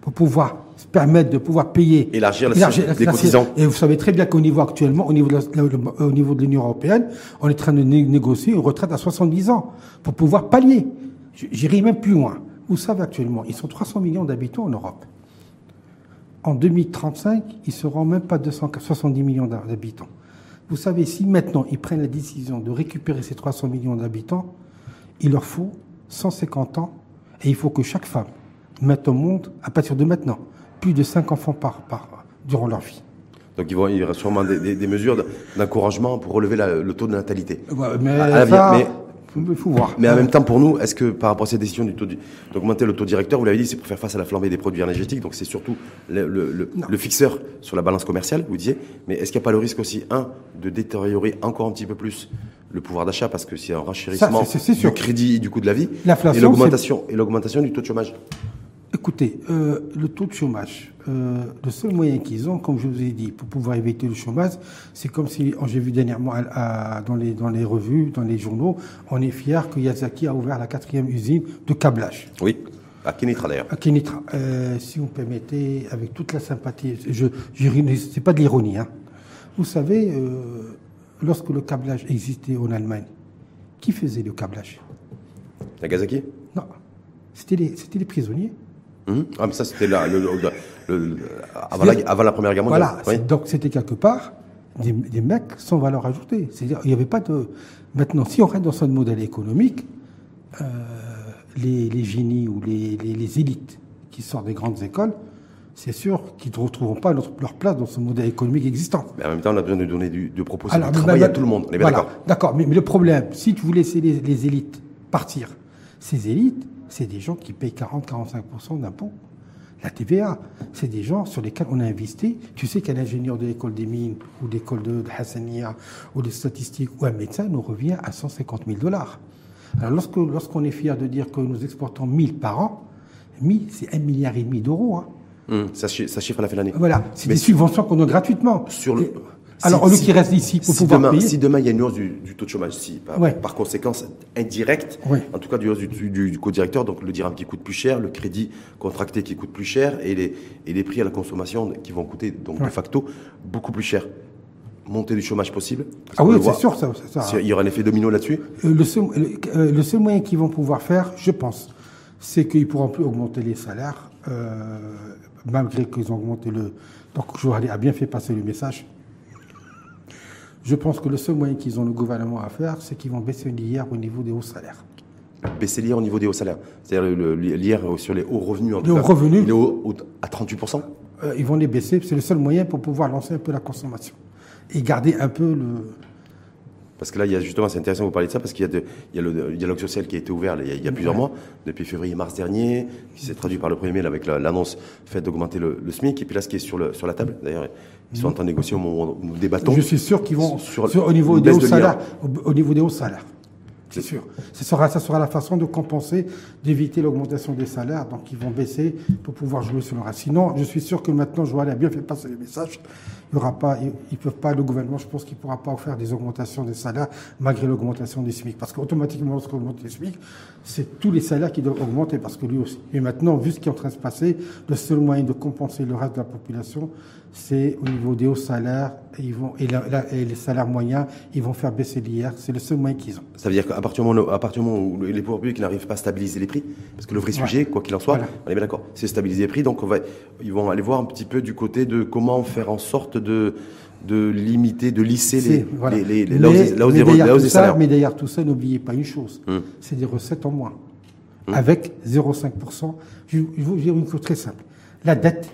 pour pouvoir se permettre de pouvoir payer. Élargir, les cotisants. Et vous savez très bien qu'au niveau actuellement, au niveau de, au niveau de l'Union européenne, on est en train de négocier une retraite à 70 ans pour pouvoir pallier. J'irai même plus loin. Vous savez actuellement, ils sont 300 millions d'habitants en Europe. En 2035, ils seront même pas 270 millions d'habitants. Vous savez, si maintenant ils prennent la décision de récupérer ces 300 millions d'habitants, il leur faut 150 ans et il faut que chaque femme mette au monde, à partir de maintenant, plus de 5 enfants par, par durant leur vie. Donc il, y aura sûrement des, mesures d'encouragement pour relever le taux de natalité. mais, mais il faut voir. Mais en même temps, pour nous, est-ce que par rapport à cette décision d'augmenter le taux directeur, vous l'avez dit, c'est pour faire face à la flambée des produits énergétiques, donc c'est surtout le, le, fixeur sur la balance commerciale, vous disiez. Mais est-ce qu'il n'y a pas le risque aussi, un, de détériorer encore un petit peu plus le pouvoir d'achat, parce que c'est un renchérissement du crédit et du coût de la vie, et l'augmentation et l'augmentation du taux de chômage? Écoutez, euh, le taux de chômage, euh, le seul moyen qu'ils ont, comme je vous ai dit, pour pouvoir éviter le chômage, c'est comme si, j'ai vu dernièrement dans, les, dans les revues, dans les journaux, on est fier que Yazaki a ouvert la quatrième usine de câblage. Oui. À Kenitra d'ailleurs. À Kenitra. Euh, si vous permettez, avec toute la sympathie, je, c'est pas de l'ironie. Hein. Vous savez, euh, lorsque le câblage existait en Allemagne, qui faisait le câblage? Nagasaki? Non, c'était les, les prisonniers. Hum? Ah, mais ça, c'était là, avant, la, Première Guerre mondiale. Voilà, donc c'était quelque part des, mecs sans valeur ajoutée. C'est-à-dire, il n'y avait pas de. Maintenant, si on reste dans ce modèle économique, euh, les, génies ou les, élites qui sortent des grandes écoles, c'est sûr qu'ils ne retrouveront pas leur, place dans ce modèle économique existant. Mais en même temps, on a besoin de donner du, de proposer du travail à tout le monde. On est bien d'accord. D'accord, mais, mais, le problème, si vous laissez les, les élites partir, ces élites, c'est des gens qui payent 40-45% d'impôts. La TVA, c'est des gens sur lesquels on a investi. Tu sais qu'un ingénieur de l'école des mines ou l'école de, Hassania ou des statistiques ou un médecin nous revient à 150 000 dollars. Alors lorsque, lorsqu'on est fier de dire que nous exportons 1000 par an, 1000 c'est un milliard et demi d'euros. Hein. Hum, ça, chiffre à la fin de l'année. Voilà, c'est des subventions qu'on a gratuitement. Sur le, alors, si, qui reste ici pour si pouvoir demain, payer. Si demain il y a une hausse du, taux de chômage, si par, conséquence indirecte, en tout cas du hausse du, du, co-directeur, donc le dirham qui coûte plus cher, le crédit contracté qui coûte plus cher et les, et les prix à la consommation qui vont coûter donc de facto beaucoup plus cher. Montée du chômage possible. Ah oui, c'est sûr, ça, Il y aura un effet domino là-dessus. Euh, le, seul, euh, le seul moyen qu'ils vont pouvoir faire, je pense, c'est qu'ils pourront plus augmenter les salaires, euh, malgré qu'ils ont augmenté le. Donc, je a bien fait passer le message. Je pense que le seul moyen qu'ils ont le gouvernement à faire, c'est qu'ils vont baisser l'IR au niveau des hauts salaires. Baisser l'IR au niveau des hauts salaires. C'est-à-dire l'IR sur les hauts revenus en tout les revenus, il est à 38% euh, Ils vont les baisser, c'est le seul moyen pour pouvoir lancer un peu la consommation. Et garder un peu le, parce que là, il y a justement, c'est intéressant de vous parler de ça, parce qu'il y, a le dialogue social qui a été ouvert il y a, plusieurs mois, depuis février-mars dernier, qui s'est traduit par le 1er mai avec l'annonce faite d'augmenter le, SMIC. Et puis là, ce qui est sur, le, sur la table, d'ailleurs, ils sont en train de négocier au moment où nous débattons. Je suis sûr qu'ils vont, sur, au, niveau des hauts salaires, au, niveau des hauts salaires. C'est sûr. Ça sera, ça sera la façon de compenser, d'éviter l'augmentation des salaires. Donc, ils vont baisser pour pouvoir jouer sur le reste. Sinon, je suis sûr que maintenant, Joël a bien fait passer le message. Il y aura pas, ils, peuvent pas, le gouvernement, je pense qu'il pourra pas faire des augmentations des salaires malgré l'augmentation des SMIC. Parce qu'automatiquement, lorsqu'on augmente les SMIC, c'est tous les salaires qui doivent augmenter parce que lui aussi. Et maintenant, vu ce qui est en train de se passer, le seul moyen de compenser le reste de la population, c'est au niveau des hauts salaires et, ils vont, et, les salaires moyens, ils vont faire baisser l'IR. C'est le seul moyen qu'ils ont. Ça veut dire qu'à partir, du moment où les pouvoirs publics n'arrivent pas à stabiliser les prix, parce que le vrai sujet, quoi qu'il en soit, on est bien d'accord, c'est stabiliser les prix. Donc on va, ils vont aller voir un petit peu du côté de comment faire en sorte de, de limiter, de lisser les, les, les, la hausse, des, salaires. Mais d'ailleurs, tout ça, n'oubliez pas une chose, hum. c'est des recettes en moins, hum. avec 0,5%. Je, je vous dire une chose très simple. La dette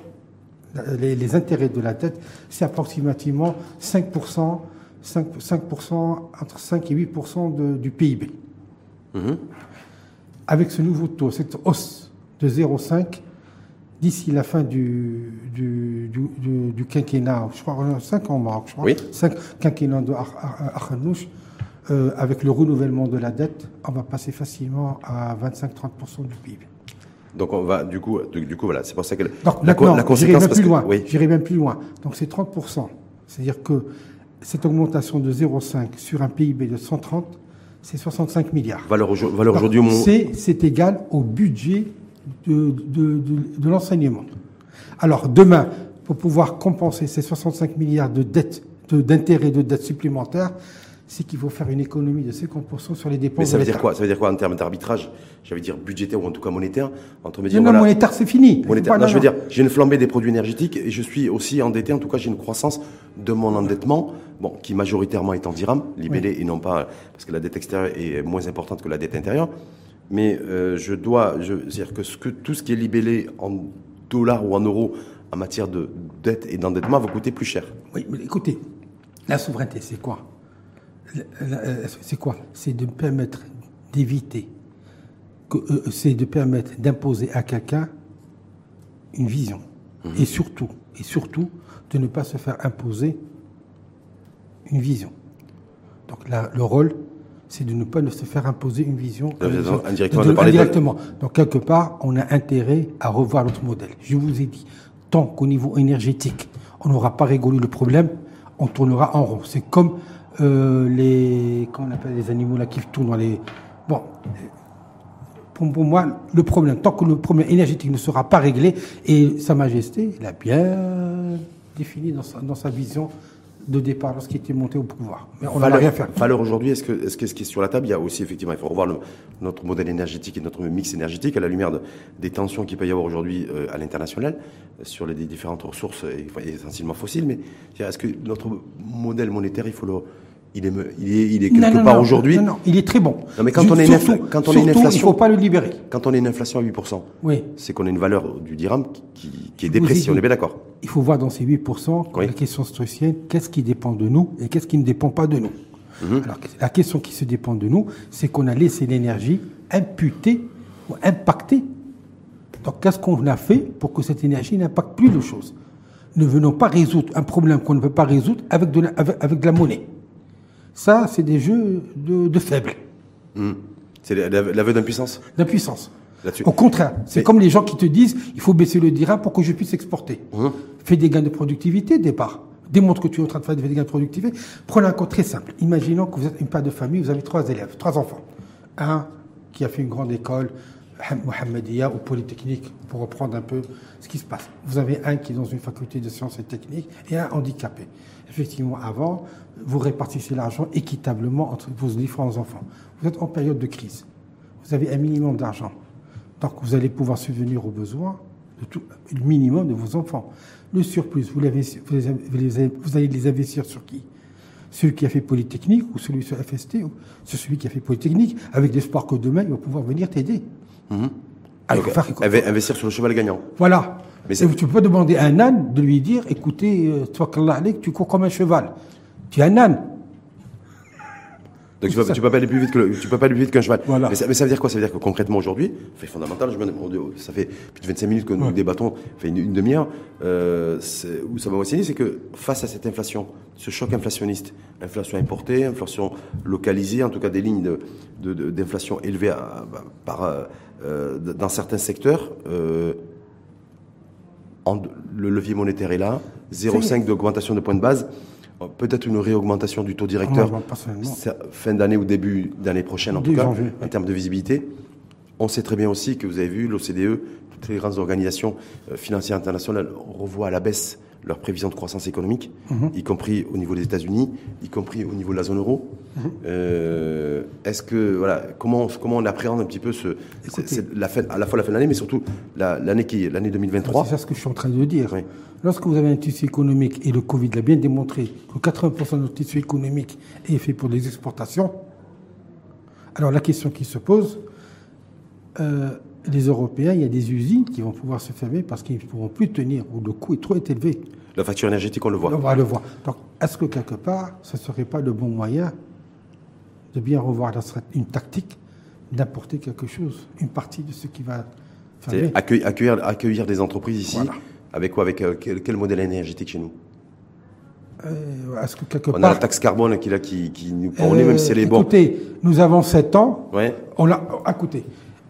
les, intérêts de la dette, c'est approximativement 5%, 5%, entre 5 et 8% du PIB. Mhm. Avec ce nouveau taux, cette hausse de 0,5, d'ici la fin du, du, quinquennat, je crois, 5 ans Maroc, je crois, oui. 5 quinquennats de Arnouch, euh, avec le renouvellement de la dette, on va passer facilement à 25-30% du PIB. Donc on va du coup, du, du coup voilà, c'est pour ça que Donc la, la j'irai conséquence même parce plus que- loin. oui, J'irai même plus loin. Donc c'est 30%. C'est-à-dire que cette augmentation de 0,5 sur un PIB de 130, c'est 65 milliards. valeur, aujourd'hui c'est, égal au budget de, de, de- de l'enseignement. Alors demain, pour pouvoir compenser ces 65 milliards de dettes, de- d'intérêts de dettes supplémentaires, c'est qu'il faut faire une économie de 50% sur les dépenses Mais ça de veut dire quoi? Ça veut dire quoi en termes d'arbitrage? J'allais dire budgétaire ou en tout cas monétaire. Entre me Non, dire non, voilà, monétaire, c'est fini. monétaire. Non, je veux dire, j'ai une flambée des produits énergétiques et je suis aussi endetté. En tout cas, j'ai une croissance de mon endettement, bon, qui majoritairement est en dirham, libellé et non pas parce que la dette extérieure est moins importante que la dette intérieure. Mais euh, je dois, je, c'est-à-dire que, ce que tout ce qui est libellé en dollars ou en euros en matière de dette et d'endettement va coûter plus cher. Oui, mais écoutez, la souveraineté, c'est quoi? C'est quoi? C'est de permettre d'éviter, que, euh, c'est de permettre d'imposer à quelqu'un une vision. Et surtout, et surtout, de ne pas se faire imposer une vision. Donc là, le rôle, c'est de ne pas se faire imposer une vision. Euh, indirectement, de- de parler de- indirectement. Donc quelque part, on a intérêt à revoir notre modèle. Je vous ai dit, tant qu'au niveau énergétique, on n'aura pas régolé le problème, on tournera en rond. C'est comme euh, les, comment on appelle les animaux là qui tournent dans les, bon. Pour, pour moi, le problème, tant que le problème énergétique ne sera pas réglé, et Sa Majesté, il a bien défini dans sa, dans sa vision de départ lorsqu'il était monté au pouvoir. Mais on n'a rien fait. valeur aujourd'hui, est-ce que, est-ce que ce qui est sur la table, il y a aussi effectivement, il faut revoir le- notre modèle énergétique et notre mix énergétique à la lumière de- des tensions qu'il peut y avoir aujourd'hui euh, à l'international sur les différentes ressources, et, essentiellement fossiles. Mais est-ce que notre modèle monétaire, il faut le, il est, il est, il est quelque Non, non, part aujourd'hui. Non, non, il est très bon. Non, mais quand on a une Surtout- quand on une inflation- il ne faut pas le libérer. Quand on a une inflation à 8%, Oui. c'est qu'on a une valeur du dirham qui, qui- est dépréciée. On est bien d'accord. Il faut voir dans ces 8%, Oui. la question structurelle, qu'est-ce qui dépend de nous et qu'est-ce qui ne dépend pas de nous. Mhm. Alors, la question qui se dépend de nous, c'est qu'on a laissé l'énergie imputée ou impacter. Donc, qu'est-ce qu'on a fait pour que cette énergie n'impacte plus de choses? Ne venons pas résoudre un problème qu'on ne peut pas résoudre avec de la, avec, avec de la monnaie. Ça, c'est des jeux de, de faibles, Hum. C'est la- la- l'aveu d'impuissance? D'impuissance. Au contraire, c'est Mais- comme les gens qui te disent il faut baisser le dirham pour que je puisse exporter. Hum. Fais des gains de productivité, départ. Démontre que tu es en train de faire des gains de productivité. Prenez un cas très simple. Imaginons que vous êtes une part de famille, vous avez trois élèves, trois enfants. Un qui a fait une grande école, Mohamedia ou Polytechnique, pour reprendre un peu ce qui se passe. Vous avez un qui est dans une faculté de sciences et techniques et un handicapé. Effectivement, avant, vous répartissez l'argent équitablement entre vos différents enfants. Vous êtes en période de crise. Vous avez un minimum d'argent. Donc vous allez pouvoir subvenir aux besoins de tout, le minimum de vos enfants. Le surplus, vous, l'avez- vous, les- vous les- vous allez les investir sur qui? Celui qui a fait Polytechnique ou celui sur FST ou sur celui qui a fait Polytechnique, avec l'espoir que demain, il va pouvoir venir t'aider. Inve- investir sur le cheval gagnant. voilà. Mais Et tu peux demander à un âne de lui dire, écoutez, euh, toi, alik, tu cours comme un cheval. Tu es un âne. Donc tu peux, tu peux pas aller plus vite que le- tu peux pas aller plus vite qu'un cheval. Voilà. Mais, ça, mais ça veut dire quoi? Ça veut dire que concrètement aujourd'hui, fait fondamental, je me demande- ça fait plus de 25 minutes que nous débattons, fait une, une demi-heure. Euh, où ça m'a enseigné, c'est que face à cette inflation, ce choc inflationniste, inflation importée, inflation localisée, en tout cas des lignes de- de- de- d'inflation élevées à- par, euh, euh, dans certains secteurs. euh, en- le levier monétaire est là, 0,5 d'augmentation de points de base, euh, peut-être une réaugmentation du taux directeur fin d'année ou début d'année prochaine en tout cas, en termes de visibilité. On sait très bien aussi que vous avez vu l'OCDE, toutes les grandes organisations euh, financières internationales revoient à la baisse leurs prévisions de croissance économique, Mhm. y compris au niveau des États-Unis, y compris au niveau de la zone euro. Mhm. Euh, Est-ce que voilà, comment comment on appréhende un petit peu ce, la fin, à la fois la fin de l'année, mais surtout la- l'année qui est l'année 2023. C'est ça ce que je suis en train de dire. Oui. Lorsque vous avez un tissu économique, et le Covid l'a bien démontré, que 80% de notre tissu économique est fait pour les exportations, alors la question qui se pose, euh, les Européens, il y a des usines qui vont pouvoir se fermer parce qu'ils ne pourront plus tenir, ou le coût est trop élevé. La facture énergétique, on le voit. On va le voir. Donc, est-ce que quelque part, ce ne serait pas le bon moyen de bien revoir une tactique, d'apporter quelque chose, une partie de ce qui va fermer? accueillir, accueillir, accueillir des entreprises ici. Voilà. Avec quoi Avec euh, quel, quel modèle énergétique chez nous? Euh, Est-ce que quelque On a la taxe carbone qui, là, qui, qui nous prend au nez, même si elle est Euh, bonne. Écoutez, nous avons 7 ans. Ouais. On l'a. Écoutez,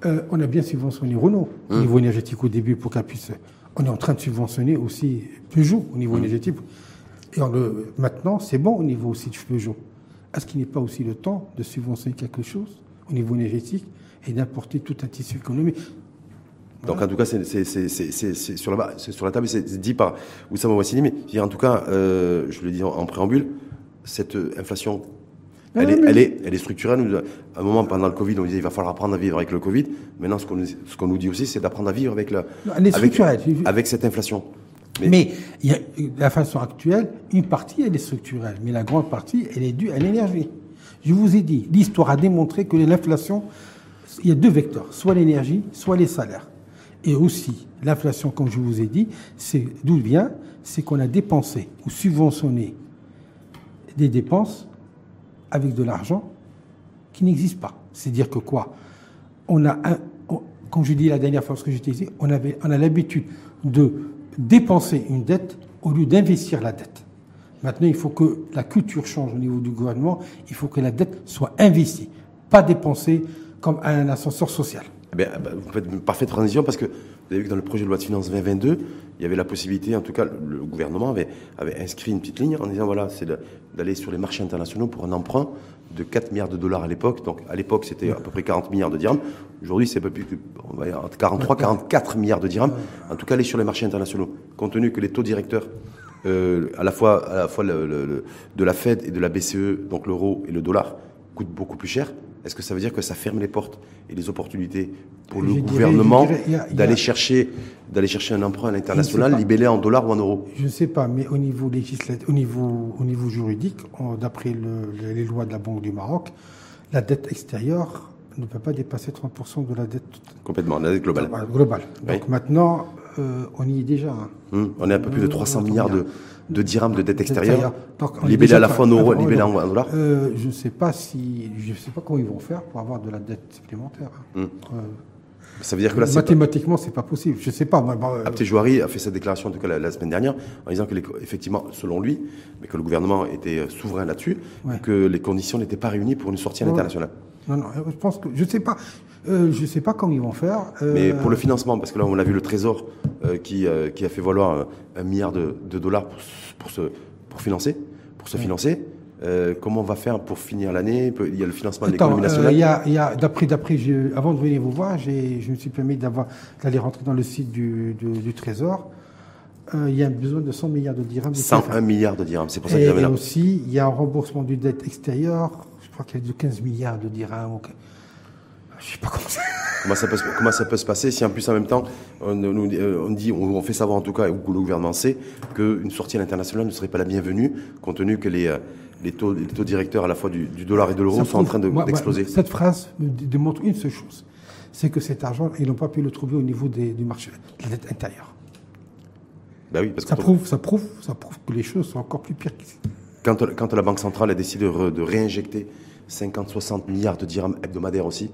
Euh, on a bien subventionné Renault au niveau énergétique au début pour qu'elle puisse. On est en train de subventionner aussi Peugeot au niveau énergétique. Et on le- maintenant, c'est bon au niveau aussi de Peugeot. Est-ce qu'il n'est pas aussi le temps de subventionner quelque chose au niveau énergétique et d'importer tout un tissu économique? Donc en tout cas, c'est sur, la, sur la table, c'est c'est dit par Oussama Wassini, mais en tout cas, euh, je le dis en, en préambule, cette euh, inflation, Elle, non, est, mais- elle, est, elle est structurelle. Nous, À un moment, pendant le Covid, on disait il va falloir apprendre à vivre avec le Covid. Maintenant, ce qu'on nous, ce nous dit aussi, c'est d'apprendre à vivre avec, la, avec, cette inflation. Mais- Mais, il y a, la façon actuelle, une partie, elle est structurelle, mais la grande partie, elle est due à l'énergie. Je vous ai dit, l'histoire a démontré que l'inflation, il y a deux vecteurs, soit l'énergie, soit les salaires. Et aussi, l'inflation, comme je vous ai dit, c'est d'où vient? C'est qu'on a dépensé ou subventionné des dépenses avec de l'argent qui n'existe pas. C'est-à-dire que quoi? On a, un, comme je dis la dernière fois, ce que j'étais ici, on, avait, on a l'habitude de dépenser une dette au lieu d'investir la dette. Maintenant, il faut que la culture change au niveau du gouvernement. Il faut que la dette soit investie, pas dépensée comme un ascenseur social. Eh bah, vous faites une parfaite transition parce que vous avez vu que dans le projet de loi de finances 2022, il y avait la possibilité, en tout cas, le gouvernement avait, inscrit une petite ligne en disant voilà, c'est d'aller sur les marchés internationaux pour un emprunt de 4 milliards de dollars à l'époque. Donc à l'époque, c'était à peu près 40 milliards de dirhams. Aujourd'hui, c'est un plus que entre 43, 44 milliards de dirhams. En tout cas, aller sur les marchés internationaux. Compte tenu que les taux directeurs euh, à la fois, de la Fed et de la BCE, donc l'euro et le dollar, coûtent beaucoup plus cher. Est-ce que ça veut dire que ça ferme les portes et les opportunités pour le Je gouvernement d'aller chercher, d'aller chercher un emprunt à l'international libellé en dollars ou en euros? Je ne sais pas, mais au niveau législatif, au niveau, au niveau juridique, d'après le- les lois de la Banque du Maroc, la dette extérieure ne peut pas dépasser 30% de la dette Complètement, la dette globale. globale. Donc Oui. maintenant, euh, on y est déjà. hein. Hum, on est à peu plus de 300 Euh, milliards de, de dirhams de dette extérieure, déjà à la fois en euros et libellés en dollars. Euh, je ne sais pas si, je sais pas comment ils vont faire pour avoir de la dette supplémentaire. hein. Hum. Euh, Ça veut dire que là, c'est pas- mathématiquement, c'est pas possible. Je sais pas. bah, euh, Abté Jouari a fait cette déclaration en tout cas la, la semaine dernière en disant que les, effectivement, selon lui, mais que le gouvernement était souverain là-dessus, Ouais. que les conditions n'étaient pas réunies pour une sortie à Ouais. l'international. non, non, je pense que je sais pas. Euh, je sais pas comment ils vont faire. Euh, Mais pour le financement, parce que là, on a vu le Trésor euh, qui, euh, qui a fait valoir euh, un milliard de, de dollars pour, se- pour, se, pour financer, pour se financer. Euh, comment on va faire pour finir l'année? Il y a le financement de Attends, l'économie euh, nationale. il y a, d'après, d'après, avant de venir vous voir, j'ai, je me suis permis d'avoir, d'aller rentrer dans le site du, du- du Trésor. Euh, il y a besoin de 100 milliards de dirhams. de 101 CFA. milliards de dirhams, c'est pour ça Et, qu'ils avaient et là. aussi, il y a un remboursement du dette extérieure. Je crois qu'il y a de 15 milliards de dirhams. que- Je sais pas comment ça. Comment ça, peut, se- comment ça peut se passer si en plus en même temps on, nous- euh, on dit, on, on fait savoir en tout cas, ou que le gouvernement sait, qu'une sortie à l'international ne serait pas la bienvenue, compte tenu que les, euh, les, taux, les taux directeurs à la fois du, du dollar et de l'euro sont en train de- d'exploser. cette phrase démontre une seule chose. C'est que cet argent, ils n'ont pas pu le trouver au niveau des- du marché, de la dette intérieure. Bah oui, parce que Ça prouve, ça prouve, ça prouve que les choses sont encore plus pires qu'ici. Quand, quand la Banque centrale a décidé de, de réinjecter 50-60 milliards de dirhams hebdomadaires aussi,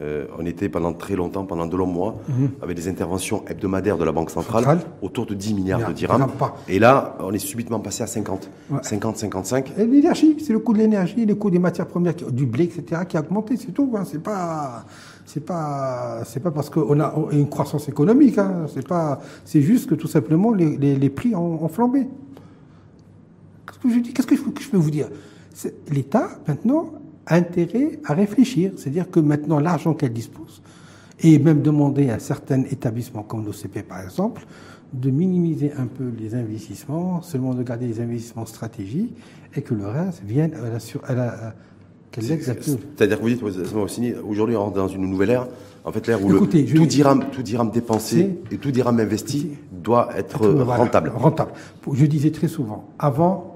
euh, on était pendant très longtemps, pendant de longs mois, avec des interventions hebdomadaires de la Banque centrale, Mhm. Centrale. autour de 10 milliards de dirhams. Et là, on est subitement passé à 50, Ouais. 50-55. Et l'énergie, c'est le coût de l'énergie, le coût des matières premières, du blé, etc., qui a augmenté, c'est tout. Hein. C'est pas, c'est pas, c'est pas parce qu'on a une croissance économique. Hein. C'est pas, c'est juste que tout simplement les, les, les prix ont, ont flambé. Qu'est-ce que je dis Qu'est-ce que je, que je peux vous dire? L'État maintenant intérêt à réfléchir, c'est-à-dire que maintenant l'argent qu'elle dispose et même demander à certains établissements comme l'OCP par exemple de minimiser un peu les investissements, seulement de garder les investissements stratégiques et que le reste vienne à la sur, à la. C'est-à-dire que vous dites, aujourd'hui on rentre dans une nouvelle ère, en fait l'ère où Écoutez, le, tout, dirham, tout dirham dépensé et tout dirham investi doit être rentable. Rentable. Je disais très souvent, avant,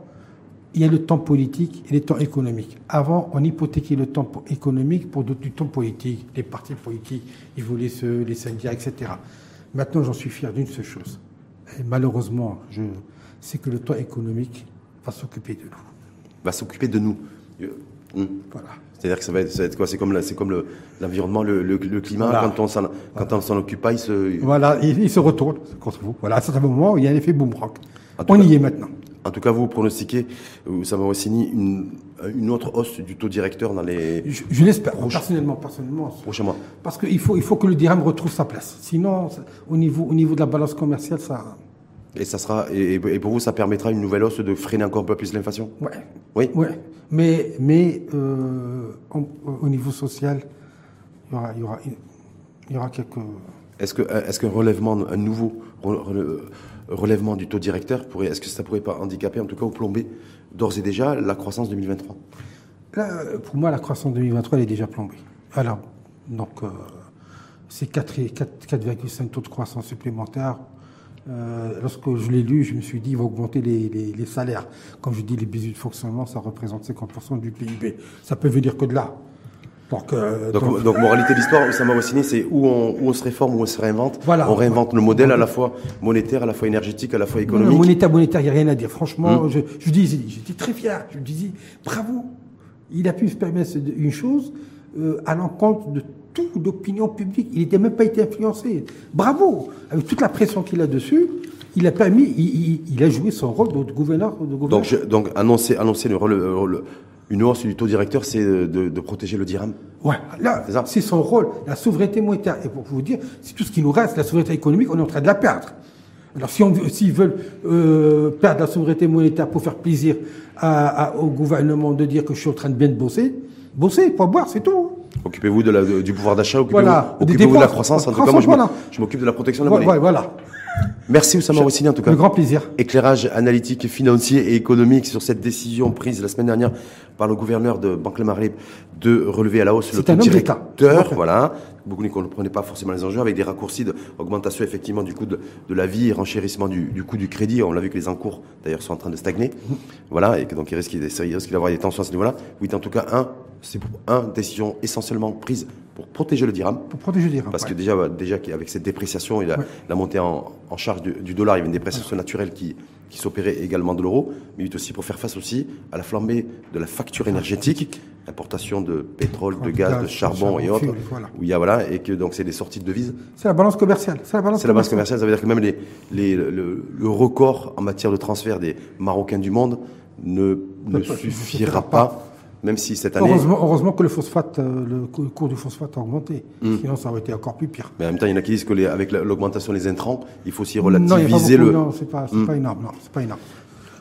il y a le temps politique et le temps économique. Avant, on hypothéquait le temps économique pour du temps politique. Les partis politiques, ils voulaient se, les syndicats, etc. Maintenant, j'en suis fier d'une seule chose. Et malheureusement, je, c'est que le temps économique va s'occuper de nous. va s'occuper de nous. Euh, hum. Voilà. C'est-à-dire que ça va être, ça va être quoi? C'est comme, la- c'est comme le- l'environnement, le, le- le climat. Voilà. Quand on s'en, quand on s'en occupe pas, il se. Voilà, il, il se retourne contre vous. Voilà, à un certain moment, il y a un effet boomerang. On cas- y est maintenant. En tout cas, vous pronostiquez, ça va signer une, une autre hausse du taux directeur dans les. Je, l'espère, personnellement, personnellement. Prochainement. Parce qu'il faut, il faut que le dirham retrouve sa place. Sinon, au niveau, au niveau de la balance commerciale, ça. Et ça sera, et, pour vous, ça permettra une nouvelle hausse de freiner encore un peu plus l'inflation? Ouais. Oui. Ouais. Mais, mais euh, au niveau social, il y aura, y aura, y aura quelques. Est-ce qu'un relèvement, un nouveau relèvement du taux directeur pourrait, est-ce que ça pourrait pas handicaper, en tout cas, ou plomber d'ores et déjà la croissance 2023 Pour moi, la croissance 2023 elle est déjà plombée. Alors, donc, euh, c'est 4,5 taux de croissance supplémentaires euh, lorsque je l'ai lu, je me suis dit, il va augmenter les, salaires. Comme je dis, les bisous de fonctionnement, ça représente 50% du PIB. Ça peut venir que de là. Donc, euh, donc, moralité de l'histoire, Oussama Wassini, c'est où on, où on se réforme, où on se réinvente. Voilà. On réinvente le modèle à la fois monétaire, à la fois énergétique, à la fois économique. Non, monétaire, monétaire, il n'y a rien à dire. Franchement, hmm. je, je dis, j'étais très fier. Je me disais, bravo. Il a pu se permettre une chose euh, à l'encontre de toute l'opinion publique. Il n'était même pas été influencé. Bravo Avec toute la pression qu'il a dessus, il a permis, il, a joué son rôle de gouverneur. De gouverneur. Donc, donc annoncer, annoncer le, rôle, une hausse du taux directeur, c'est de, protéger le dirham. Ouais, là, c'est son rôle. La souveraineté monétaire. Et pour vous dire, c'est tout ce qui nous reste. La souveraineté économique, on est en train de la perdre. Alors, si on, s'ils veulent euh, perdre la souveraineté monétaire pour faire plaisir au gouvernement de dire que je suis en train de bien bosser, bosser, pas boire, c'est tout. Occupez-vous de du pouvoir d'achat, occupez-vous de la croissance. En tout cas, moi, je m'occupe de la protection de la monnaie. Voilà. Merci Oussama Rossini en tout cas. Un grand plaisir. Éclairage analytique, financier et économique sur cette décision prise la semaine dernière par le gouverneur de Banque Marley de relever à la hausse le taux directeur. Voilà. Beaucoup ne comprenaient pas forcément les enjeux avec des raccourcis d'augmentation effectivement du coût de, la vie et renchérissement du, coût du crédit. On l'a vu que les encours d'ailleurs sont en train de stagner. Voilà. Et que donc il risque, il d'avoir des tensions à ce niveau-là. Oui, en tout cas, un, c'est pour un décision essentiellement prise pour protéger le dirham. Pour protéger le dirham. Parce que déjà, déjà avec cette dépréciation et la, montée en, charge du, dollar, il y avait une dépréciation naturelle qui, qui s'opérait également de l'euro, mais aussi pour faire face aussi à la flambée de la facture énergétique, importation de pétrole, de gaz, de charbon et autres, où il y a voilà, et que donc c'est des sorties de devises. C'est la balance commerciale. C'est la balance, commerciale. Ça veut dire que même les, les, le, record en matière de transfert des Marocains du monde ne, ne suffira pas même si cette année. Heureusement, que le phosphate, euh, le cours du phosphate a augmenté. Hmm. Sinon, ça aurait été encore plus pire. Mais en même temps, il y en a qui disent que avec l'augmentation des intrants, il faut aussi relativiser le. Non, c'est pas, hmm. pas énorme. Non, c'est pas énorme.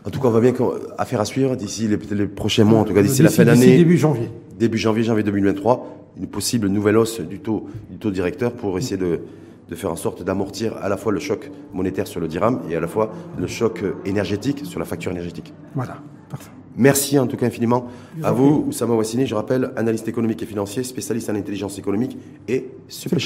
En tout cas, on va bien affaire à suivre d'ici les, les, prochains mois, en tout cas d'ici la fin d'année. Début janvier. Début janvier, janvier 2023, une possible nouvelle hausse du taux, du taux directeur pour essayer de, de faire en sorte d'amortir à la fois le choc monétaire sur le dirham et à la fois le choc énergétique sur la facture énergétique. Voilà, parfait. Merci en tout cas infiniment à vous, Oussama Wassini, je rappelle, analyste économique et financier, spécialiste en intelligence économique et super